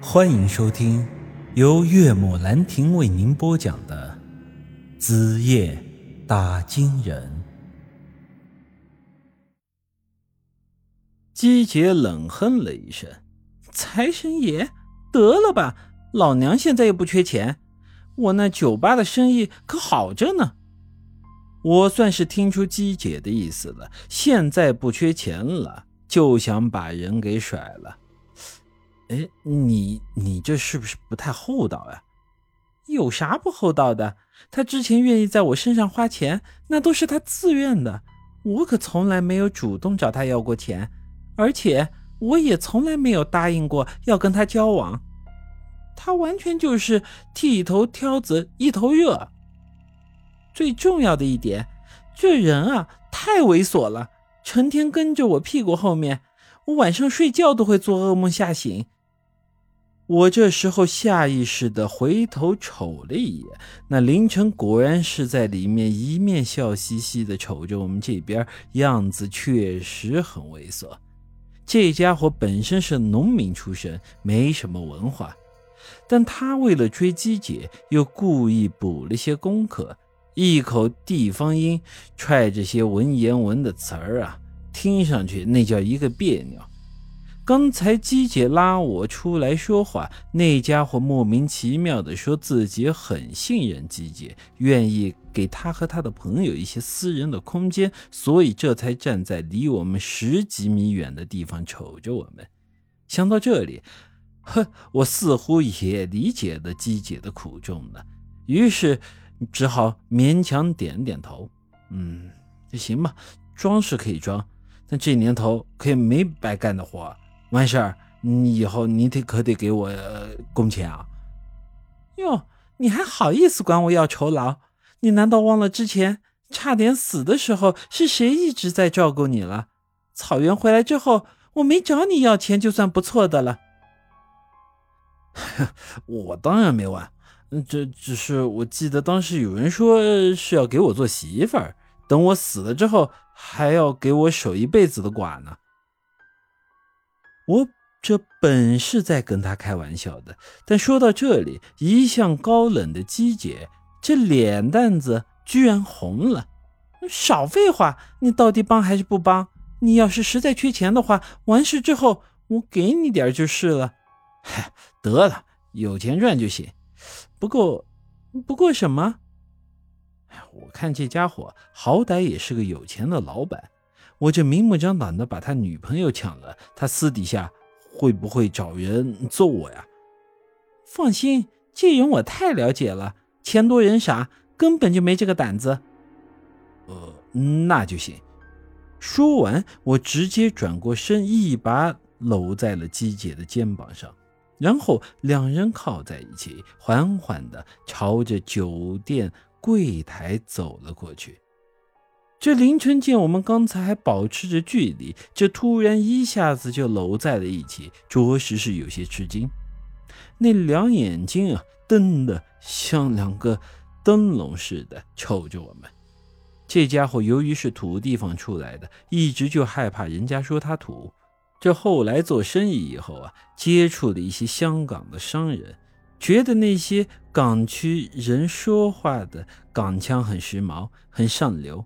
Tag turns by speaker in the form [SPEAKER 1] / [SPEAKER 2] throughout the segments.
[SPEAKER 1] 欢迎收听由岳母兰亭为您播讲的《子夜打金人》。
[SPEAKER 2] 姬姐冷哼了一声：“财神爷，得了吧！老娘现在又不缺钱，我那酒吧的生意可好着呢。我算是听出姬姐的意思了，现在不缺钱了，就想把人给甩了。”哎，你你这是不是不太厚道呀？有啥不厚道的？他之前愿意在我身上花钱，那都是他自愿的，我可从来没有主动找他要过钱，而且我也从来没有答应过要跟他交往。他完全就是剃头挑子一头热。最重要的一点，这人啊太猥琐了，成天跟着我屁股后面，我晚上睡觉都会做噩梦吓醒。我这时候下意识地回头瞅了一眼，那凌晨果然是在里面一面笑嘻嘻地瞅着我们这边，样子确实很猥琐。这家伙本身是农民出身，没什么文化，但他为了追鸡姐，又故意补了些功课，一口地方音，踹着些文言文的词儿啊，听上去那叫一个别扭。刚才姬姐拉我出来说话，那家伙莫名其妙的说自己很信任姬姐，愿意给他和他的朋友一些私人的空间，所以这才站在离我们十几米远的地方瞅着我们。想到这里，呵，我似乎也理解了姬姐的苦衷了，于是只好勉强点点头。嗯，行吧，装是可以装，但这年头可以没白干的活。完事儿，你以后你得可得给我工钱啊！哟，你还好意思管我要酬劳？你难道忘了之前差点死的时候是谁一直在照顾你了？草原回来之后，我没找你要钱就算不错的了。我当然没忘，这只是我记得当时有人说是要给我做媳妇儿，等我死了之后还要给我守一辈子的寡呢。我这本是在跟他开玩笑的，但说到这里，一向高冷的姬姐这脸蛋子居然红了。少废话，你到底帮还是不帮？你要是实在缺钱的话，完事之后我给你点就是了。嗨，得了，有钱赚就行。不过，不过什么？我看这家伙好歹也是个有钱的老板。我这明目张胆的把他女朋友抢了，他私底下会不会找人揍我呀？放心，这人我太了解了，钱多人傻，根本就没这个胆子。呃，那就行。说完，我直接转过身，一把搂在了姬姐的肩膀上，然后两人靠在一起，缓缓地朝着酒店柜台走了过去。这凌晨见我们刚才还保持着距离，这突然一下子就搂在了一起，着实是有些吃惊。那两眼睛啊，瞪得像两个灯笼似的瞅着我们。这家伙由于是土地方出来的，一直就害怕人家说他土。这后来做生意以后啊，接触了一些香港的商人，觉得那些港区人说话的港腔很时髦，很上流。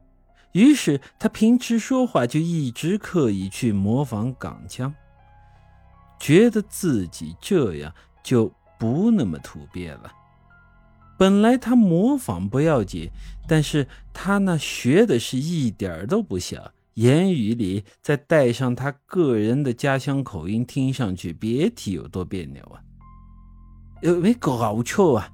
[SPEAKER 2] 于是他平时说话就一直刻意去模仿港腔，觉得自己这样就不那么土鳖了。本来他模仿不要紧，但是他那学的是一点都不像，言语里再带上他个人的家乡口音，听上去别提有多别扭啊！有没搞错啊？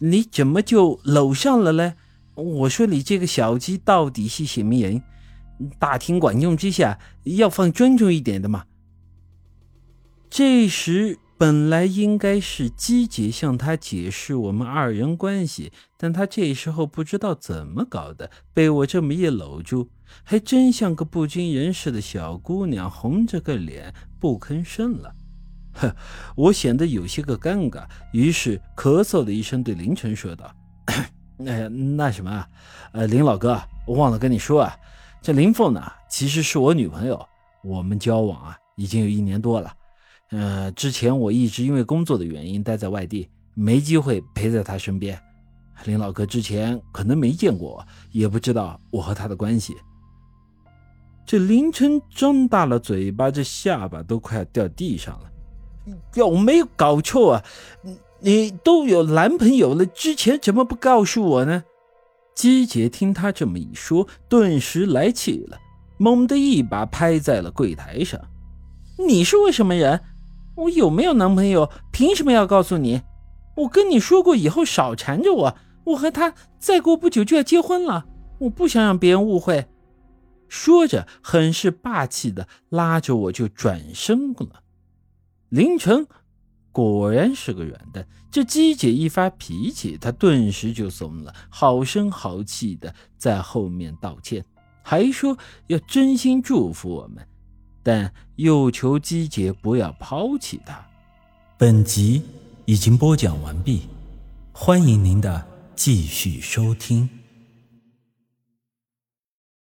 [SPEAKER 2] 你怎么就搂上了呢？我说你这个小鸡到底是什么人？大庭广众之下要放尊重一点的嘛。这时本来应该是姬姐向他解释我们二人关系，但他这时候不知道怎么搞的，被我这么一搂住，还真像个不经人事的小姑娘，红着个脸不吭声了。呵，我显得有些个尴尬，于是咳嗽了一声，对凌晨说道。那那什么，呃，林老哥，我忘了跟你说啊，这林凤呢，其实是我女朋友，我们交往啊已经有一年多了。呃，之前我一直因为工作的原因待在外地，没机会陪在他身边。林老哥之前可能没见过我，也不知道我和他的关系。这凌晨张大了嘴巴，这下巴都快要掉地上了。有没有搞错啊？你都有男朋友了，之前怎么不告诉我呢？姬姐听他这么一说，顿时来气了，猛地一把拍在了柜台上。你是为什么人？我有没有男朋友？凭什么要告诉你？我跟你说过，以后少缠着我。我和他再过不久就要结婚了，我不想让别人误会。说着，很是霸气的拉着我就转身了。凌晨果然是个软蛋，这姬姐一发脾气，他顿时就怂了，好声好气的在后面道歉，还说要真心祝福我们。但又求姬姐不要抛弃他。
[SPEAKER 1] 本集已经播讲完毕，欢迎您的继续收听。